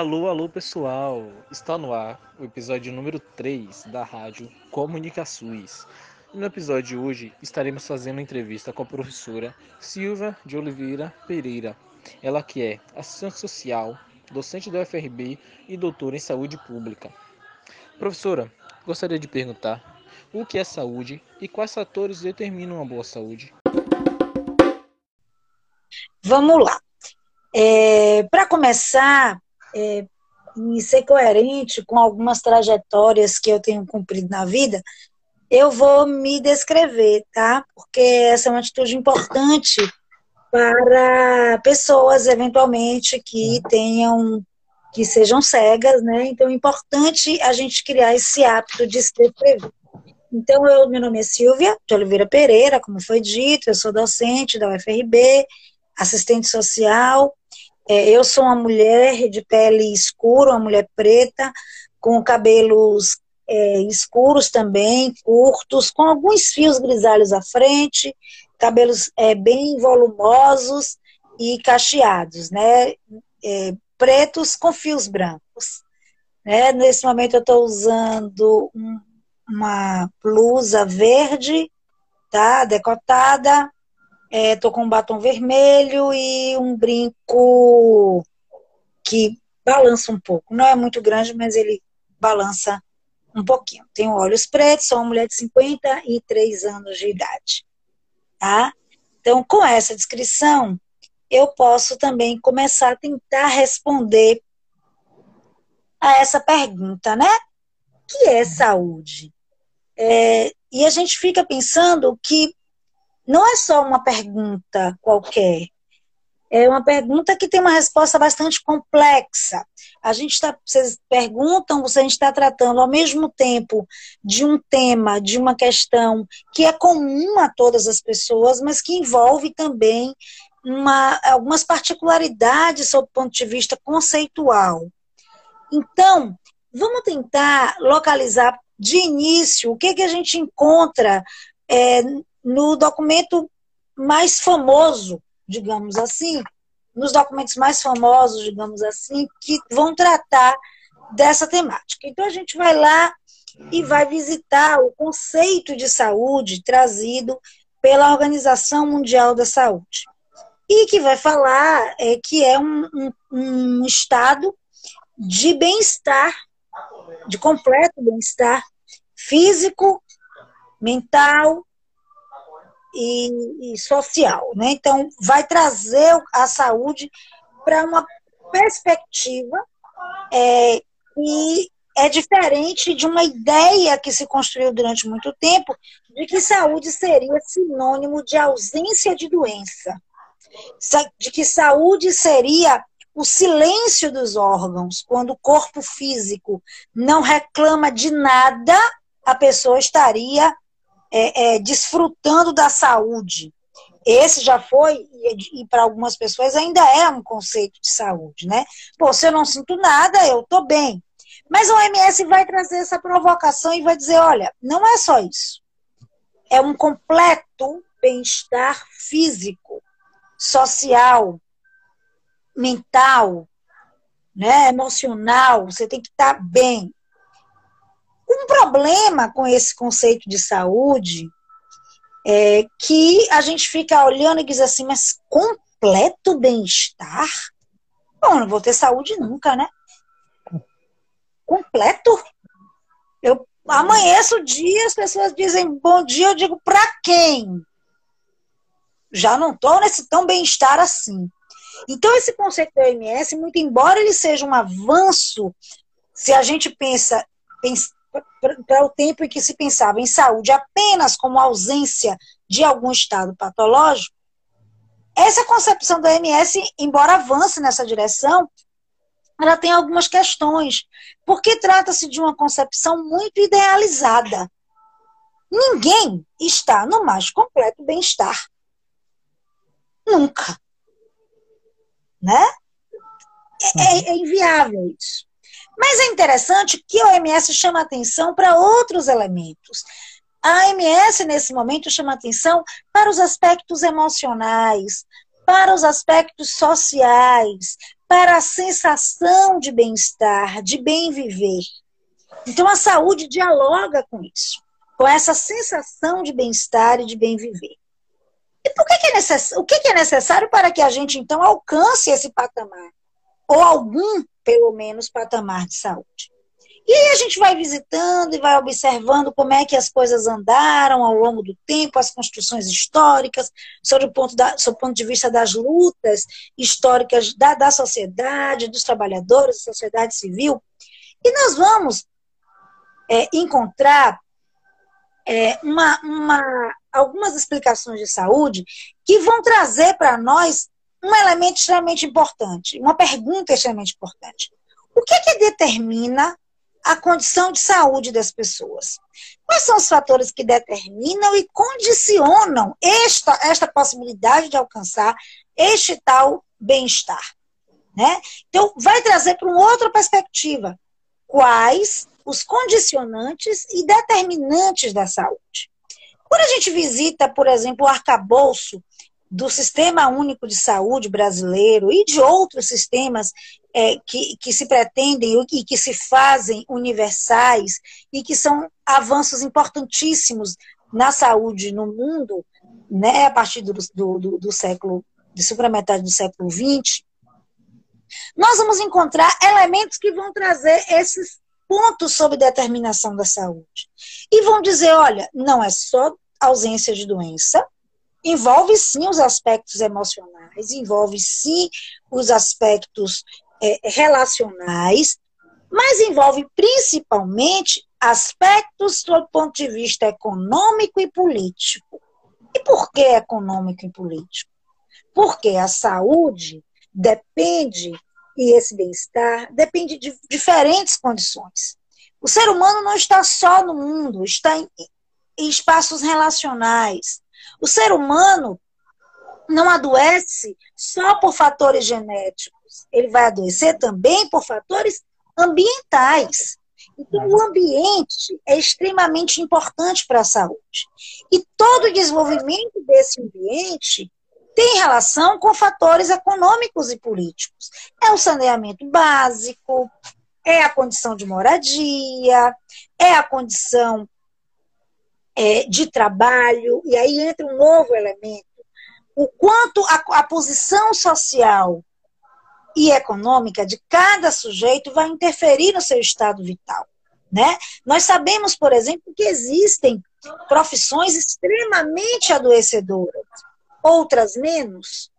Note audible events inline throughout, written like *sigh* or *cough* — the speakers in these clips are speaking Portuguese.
Alô, alô pessoal! Está no ar o episódio número 3 da rádio Comunicações. No episódio de hoje estaremos fazendo entrevista com a professora Silvia de Oliveira Pereira. Ela que é assistente social, docente da UFRB e doutora em saúde pública. Professora, gostaria de perguntar o que é saúde e quais fatores determinam uma boa saúde? Vamos lá. É, Para começar, é, e ser coerente com algumas trajetórias que eu tenho cumprido na vida, eu vou me descrever, tá? Porque essa é uma atitude importante para pessoas, eventualmente, que tenham, que sejam cegas, né? Então é importante a gente criar esse hábito de se descrever. Então, eu, meu nome é Silvia de Oliveira Pereira, como foi dito, eu sou docente da UFRB, assistente social, é, eu sou uma mulher de pele escura, uma mulher preta, com cabelos é, escuros também, curtos, com alguns fios grisalhos à frente, cabelos é, bem volumosos e cacheados, né? É, pretos com fios brancos. Né? Nesse momento eu estou usando um, uma blusa verde, tá? Decotada, é, tô com um batom vermelho e um brinco que balança um pouco. Não é muito grande, mas ele balança um pouquinho. Tenho olhos pretos, sou uma mulher de 53 anos de idade. Tá? Então, com essa descrição, eu posso também começar a tentar responder a essa pergunta, né? Que é saúde? É, e a gente fica pensando que não é só uma pergunta qualquer. É uma pergunta que tem uma resposta bastante complexa. A gente está, vocês perguntam se a gente está tratando ao mesmo tempo de um tema, de uma questão que é comum a todas as pessoas, mas que envolve também uma, algumas particularidades sob o ponto de vista conceitual. Então, vamos tentar localizar de início o que, que a gente encontra é, no documento mais famoso, digamos assim, nos documentos mais famosos, digamos assim, que vão tratar dessa temática. Então a gente vai lá e vai visitar o conceito de saúde trazido pela Organização Mundial da Saúde. E que vai falar é, que é um, um, um estado de bem-estar, de completo bem-estar físico, mental e, e social. Né? Então, vai trazer a saúde para uma perspectiva é, que é diferente de uma ideia que se construiu durante muito tempo de que saúde seria sinônimo de ausência de doença, de que saúde seria o silêncio dos órgãos, quando o corpo físico não reclama de nada, a pessoa estaria é, é, desfrutando da saúde. Esse já foi, e, para algumas pessoas ainda é um conceito de saúde, né? Pô, se eu não sinto nada, eu tô bem. Mas o OMS vai trazer essa provocação e vai dizer: olha, não é só isso. É um completo bem-estar físico, social, mental, né, emocional. Você tem que estar tá bem. Um problema com esse conceito de saúde é que a gente fica olhando e diz assim, mas completo bem-estar? Bom, não vou ter saúde nunca, né? Completo? Eu amanheço o dia, as pessoas dizem bom dia, eu digo para quem? Já não estou nesse tão bem-estar assim. Então, esse conceito da OMS, muito embora ele seja um avanço, se a gente pensa, pensa para o tempo em que se pensava em saúde apenas como ausência de algum estado patológico, essa concepção da OMS, embora avance nessa direção, ela tem algumas questões, porque trata-se de uma concepção muito idealizada. Ninguém está no mais completo bem-estar. Nunca. Né? É, é, é inviável isso. Mas é interessante que a OMS chama atenção para outros elementos. A OMS, nesse momento, chama atenção para os aspectos emocionais, para os aspectos sociais, para a sensação de bem-estar, de bem viver. Então a saúde dialoga com isso, com essa sensação de bem-estar e de bem viver. E por que, que é necessário, o que, que é necessário para que a gente então alcance esse patamar? Ou algum, pelo menos, patamar de saúde? E aí a gente vai visitando e vai observando como é que as coisas andaram ao longo do tempo, as construções históricas, sob o ponto, da, sob o ponto de vista das lutas históricas da, da sociedade, dos trabalhadores, da sociedade civil. E nós vamos é, encontrar é, uma, uma, algumas explicações de saúde que vão trazer para nós um elemento extremamente importante, uma pergunta extremamente importante. O que, que determina a condição de saúde das pessoas? Quais são os fatores que determinam e condicionam esta, esta possibilidade de alcançar este tal bem-estar? Né? Então, vai trazer para uma outra perspectiva. Quais os condicionantes e determinantes da saúde? Quando a gente visita, por exemplo, o arcabouço do Sistema Único de Saúde brasileiro e de outros sistemas é, que, que se pretendem e que se fazem universais e que são avanços importantíssimos na saúde no mundo, né, a partir do, do, do século, de segunda metade do século XX, nós vamos encontrar elementos que vão trazer esses pontos sobre determinação da saúde. E vão dizer, olha, não é só ausência de doença, envolve sim os aspectos emocionais, envolve sim os aspectos é, relacionais, mas envolve principalmente aspectos do ponto de vista econômico e político. E por que econômico e político? Porque a saúde depende, e esse bem-estar, depende de diferentes condições. O ser humano não está só no mundo, está em, em espaços relacionais. O ser humano não adoece só por fatores genéticos, ele vai adoecer também por fatores ambientais. Então, o ambiente é extremamente importante para a saúde. E todo o desenvolvimento desse ambiente tem relação com fatores econômicos e políticos. É o saneamento básico, é a condição de moradia, é a condição é, de trabalho, e aí entra um novo elemento. O quanto a, a posição social e econômica de cada sujeito vai interferir no seu estado vital. Né? Nós sabemos, por exemplo, que existem profissões extremamente adoecedoras, outras menos,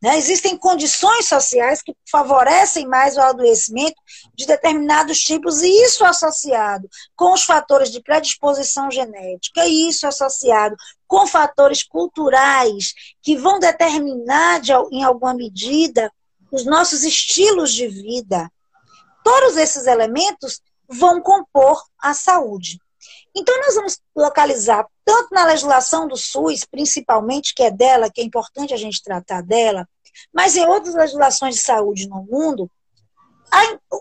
né? Existem condições sociais que favorecem mais o adoecimento de determinados tipos, e isso associado com os fatores de predisposição genética, e isso associado com fatores culturais que vão determinar, de, em alguma medida, os nossos estilos de vida. Todos esses elementos vão compor a saúde. Então, nós vamos localizar, tanto na legislação do SUS, principalmente, que é dela, que é importante a gente tratar dela, mas em outras legislações de saúde no mundo,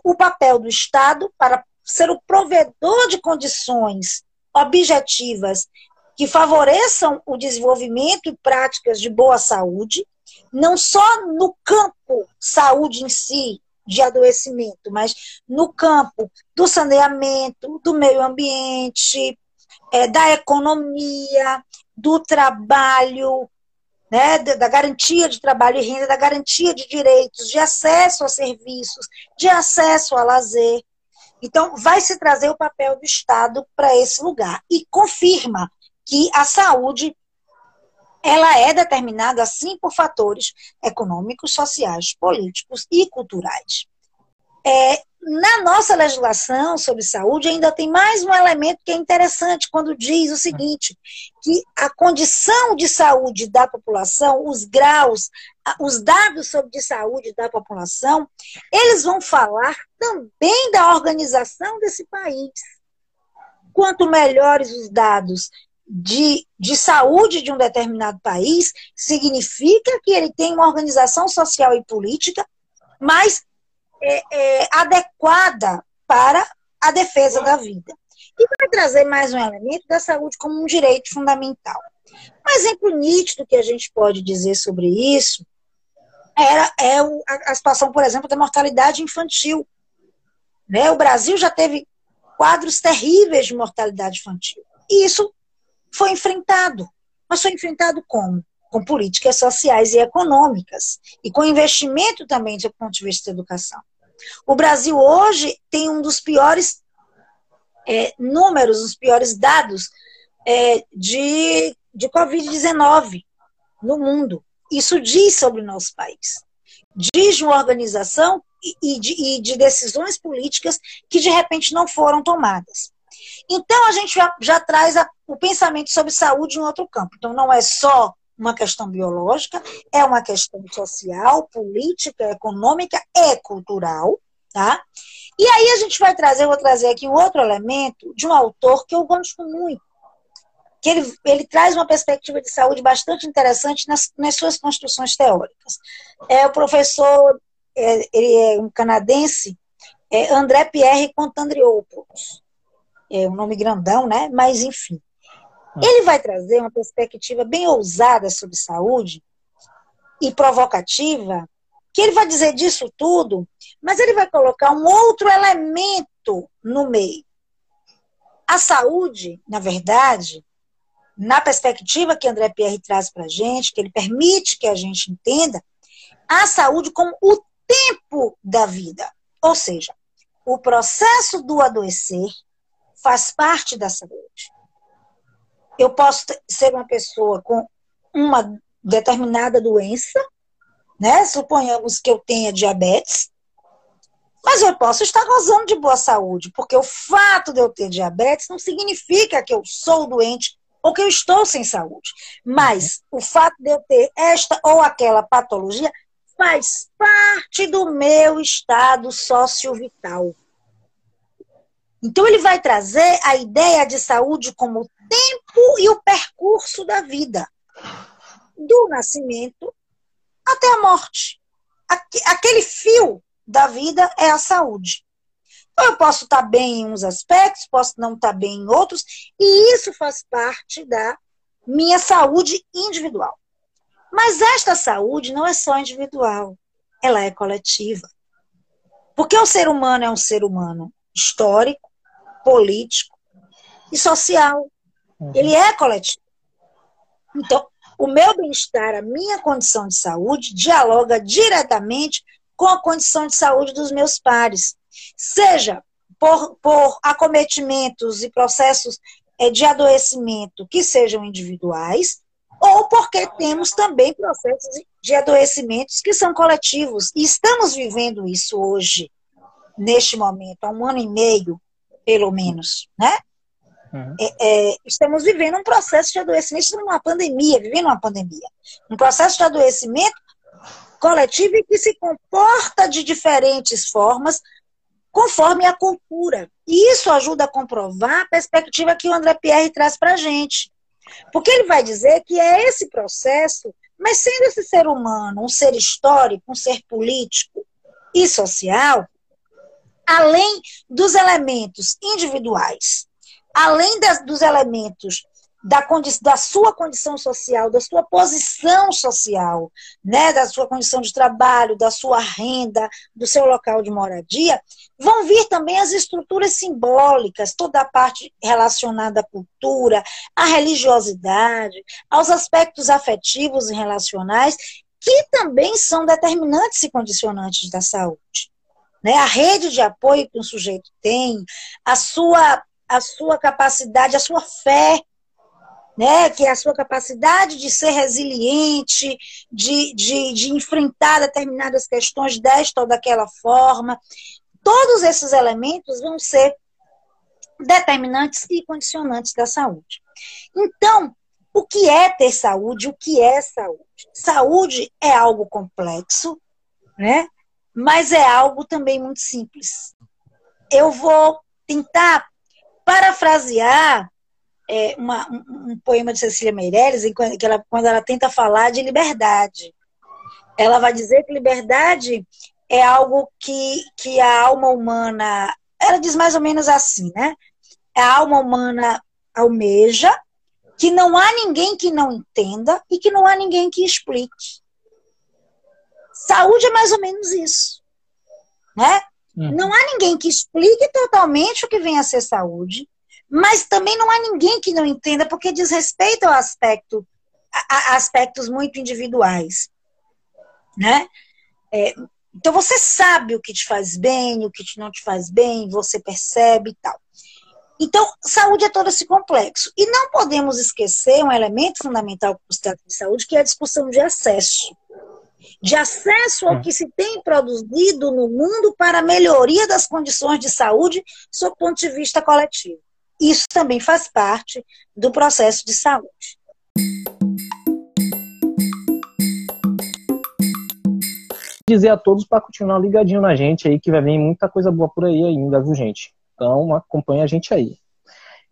o papel do Estado para ser o provedor de condições objetivas que favoreçam o desenvolvimento e práticas de boa saúde, não só no campo saúde em si, de adoecimento, mas no campo do saneamento, do meio ambiente, é, da economia, do trabalho, né, da garantia de trabalho e renda, da garantia de direitos, de acesso a serviços, de acesso a lazer. Então, vai se trazer o papel do Estado para esse lugar e confirma que a saúde ela é determinada, sim, por fatores econômicos, sociais, políticos e culturais. É, na nossa legislação sobre saúde, ainda tem mais um elemento que é interessante quando diz o seguinte: que a condição de saúde da população, os graus, os dados sobre de saúde da população, eles vão falar também da organização desse país. Quanto melhores os dados de, de saúde de um determinado país, significa que ele tem uma organização social e política mais é, é, adequada para a defesa da vida. E vai trazer mais um elemento da saúde como um direito fundamental. Um exemplo nítido que a gente pode dizer sobre isso era é a, a situação, por exemplo, da mortalidade infantil. Né? O Brasil já teve quadros terríveis de mortalidade infantil. E isso foi enfrentado. Mas foi enfrentado como? Com políticas sociais e econômicas. E com investimento também do ponto de vista da educação. O Brasil hoje tem um dos piores é, números, os piores dados é, de, de Covid-19 no mundo. Isso diz sobre o nosso país. Diz uma organização e de, e de decisões políticas que de repente não foram tomadas. Então a gente já, já traz a, o pensamento sobre saúde em outro campo. Então não é só uma questão biológica, é uma questão social, política, econômica e cultural, tá? E aí a gente vai trazer, eu vou trazer aqui um outro elemento de um autor que eu gosto muito, que ele, ele traz uma perspectiva de saúde bastante interessante nas, nas suas construções teóricas. É o professor, é, ele é um canadense, é André Pierre Contandriopoulos. É um nome grandão, né? Mas, enfim. Hum. Ele vai trazer uma perspectiva bem ousada sobre saúde e provocativa, que ele vai dizer disso tudo, mas ele vai colocar um outro elemento no meio. A saúde, na verdade, na perspectiva que André Pierre traz para a gente, que ele permite que a gente entenda, a saúde como o tempo da vida. Ou seja, o processo do adoecer faz parte da saúde. Eu posso ser uma pessoa com uma determinada doença, né? Suponhamos que eu tenha diabetes, mas eu posso estar gozando de boa saúde, porque o fato de eu ter diabetes não significa que eu sou doente ou que eu estou sem saúde. Mas uhum. o fato de eu ter esta ou aquela patologia faz parte do meu estado sociovital. Então, ele vai trazer a ideia de saúde como o tempo e o percurso da vida, do nascimento até a morte. Aquele fio da vida é a saúde. Então, eu posso estar bem em uns aspectos, posso não estar bem em outros, e isso faz parte da minha saúde individual. Mas esta saúde não é só individual, ela é coletiva. Porque o ser humano é um ser humano histórico, político e social. Uhum. Ele é coletivo. Então, o meu bem-estar, a minha condição de saúde, dialoga diretamente com a condição de saúde dos meus pares. Seja por, por acometimentos e processos é, de adoecimento que sejam individuais, ou porque temos também processos de adoecimentos que são coletivos. E estamos vivendo isso hoje, neste momento, há um ano e meio, pelo menos, né? Uhum. É, é, estamos vivendo um processo de adoecimento, numa pandemia, vivendo uma pandemia. Um processo de adoecimento coletivo e que se comporta de diferentes formas conforme a cultura. E isso ajuda a comprovar a perspectiva que o André Pierre traz para a gente. Porque ele vai dizer que é esse processo, mas sendo esse ser humano um ser histórico, um ser político e social, além dos elementos individuais, além das, dos elementos da, da sua condição social, da sua posição social, né, da sua condição de trabalho, da sua renda, do seu local de moradia, vão vir também as estruturas simbólicas, toda a parte relacionada à cultura, à religiosidade, aos aspectos afetivos e relacionais, que também são determinantes e condicionantes da saúde. Né? A rede de apoio que um sujeito tem, a sua, a sua capacidade, a sua fé né, que é a sua capacidade de ser resiliente, de, de, de enfrentar determinadas questões desta ou daquela forma. Todos esses elementos vão ser determinantes e condicionantes da saúde. Então, o que é ter saúde? O que é saúde? Saúde é algo complexo, né? Mas é algo também muito simples. Eu vou tentar parafrasear é, uma, um, um, poema de Cecília Meirelles, que ela, quando ela tenta falar de liberdade. Ela vai dizer que liberdade é algo que, que a alma humana. Ela diz mais ou menos assim, né? A alma humana almeja, que não há ninguém que não entenda e que não há ninguém que explique. Saúde é mais ou menos isso. Né? Uhum. Não há ninguém que explique totalmente o que vem a ser saúde, mas também não há ninguém que não entenda, porque diz respeito ao aspecto, a, a aspectos muito individuais. Né? É, então você sabe o que te faz bem, o que não te faz bem, você percebe e tal. Então, saúde é todo esse complexo. E não podemos esquecer um elemento fundamental para o de saúde, que é a discussão de acesso. De acesso ao hum. que se tem produzido no mundo para a melhoria das condições de saúde, sob o ponto de vista coletivo. Isso também faz parte do processo de saúde. Dizer a todos para continuar ligadinho na gente aí, que vai vir muita coisa boa por aí ainda, viu, gente? Então, acompanha a gente aí.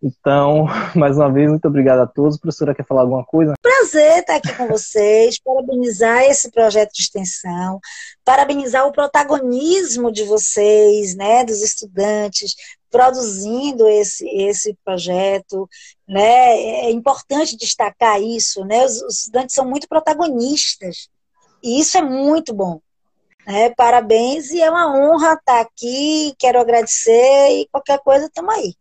Então, *laughs* mais uma vez, muito obrigado a todos. A professora quer falar alguma coisa? Prazer estar aqui com vocês, parabenizar esse projeto de extensão, parabenizar o protagonismo de vocês, né, dos estudantes, produzindo esse, esse projeto, né, é importante destacar isso, né, os, os estudantes são muito protagonistas, e isso é muito bom. Né? Parabéns e é uma honra estar aqui. Quero agradecer e qualquer coisa, estamos aí.